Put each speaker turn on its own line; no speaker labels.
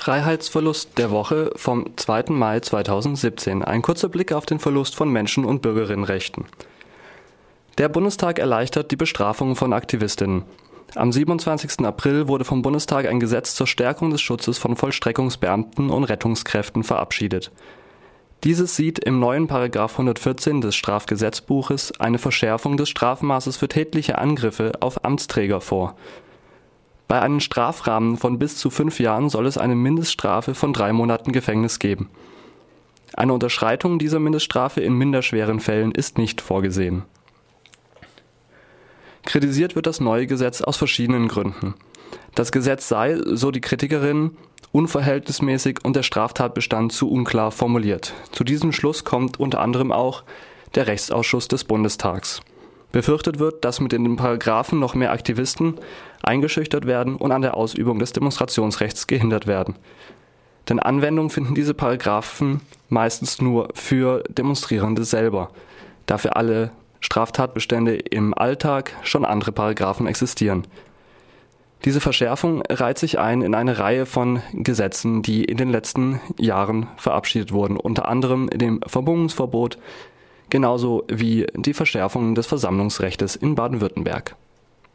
Freiheitsverlust der Woche vom 2. Mai 2017. Ein kurzer Blick auf den Verlust von Menschen- und Bürgerinnenrechten. Der Bundestag erleichtert die Bestrafung von Aktivistinnen. Am 27. April wurde vom Bundestag ein Gesetz zur Stärkung des Schutzes von Vollstreckungsbeamten und Rettungskräften verabschiedet. Dieses sieht im neuen Paragraph 114 des Strafgesetzbuches eine Verschärfung des Strafmaßes für tätliche Angriffe auf Amtsträger vor. Bei einem Strafrahmen von bis zu fünf Jahren soll es eine Mindeststrafe von drei Monaten Gefängnis geben. Eine Unterschreitung dieser Mindeststrafe in minderschweren Fällen ist nicht vorgesehen. Kritisiert wird das neue Gesetz aus verschiedenen Gründen. Das Gesetz sei, so die Kritikerin, unverhältnismäßig und der Straftatbestand zu unklar formuliert. Zu diesem Schluss kommt unter anderem auch der Rechtsausschuss des Bundestags. Befürchtet wird, dass mit den Paragraphen noch mehr Aktivisten eingeschüchtert werden und an der Ausübung des Demonstrationsrechts gehindert werden. Denn Anwendung finden diese Paragraphen meistens nur für Demonstrierende selber, da für alle Straftatbestände im Alltag schon andere Paragraphen existieren. Diese Verschärfung reiht sich ein in eine Reihe von Gesetzen, die in den letzten Jahren verabschiedet wurden, unter anderem dem Verbummungsverbot, genauso wie die Verschärfung des Versammlungsrechts in Baden-Württemberg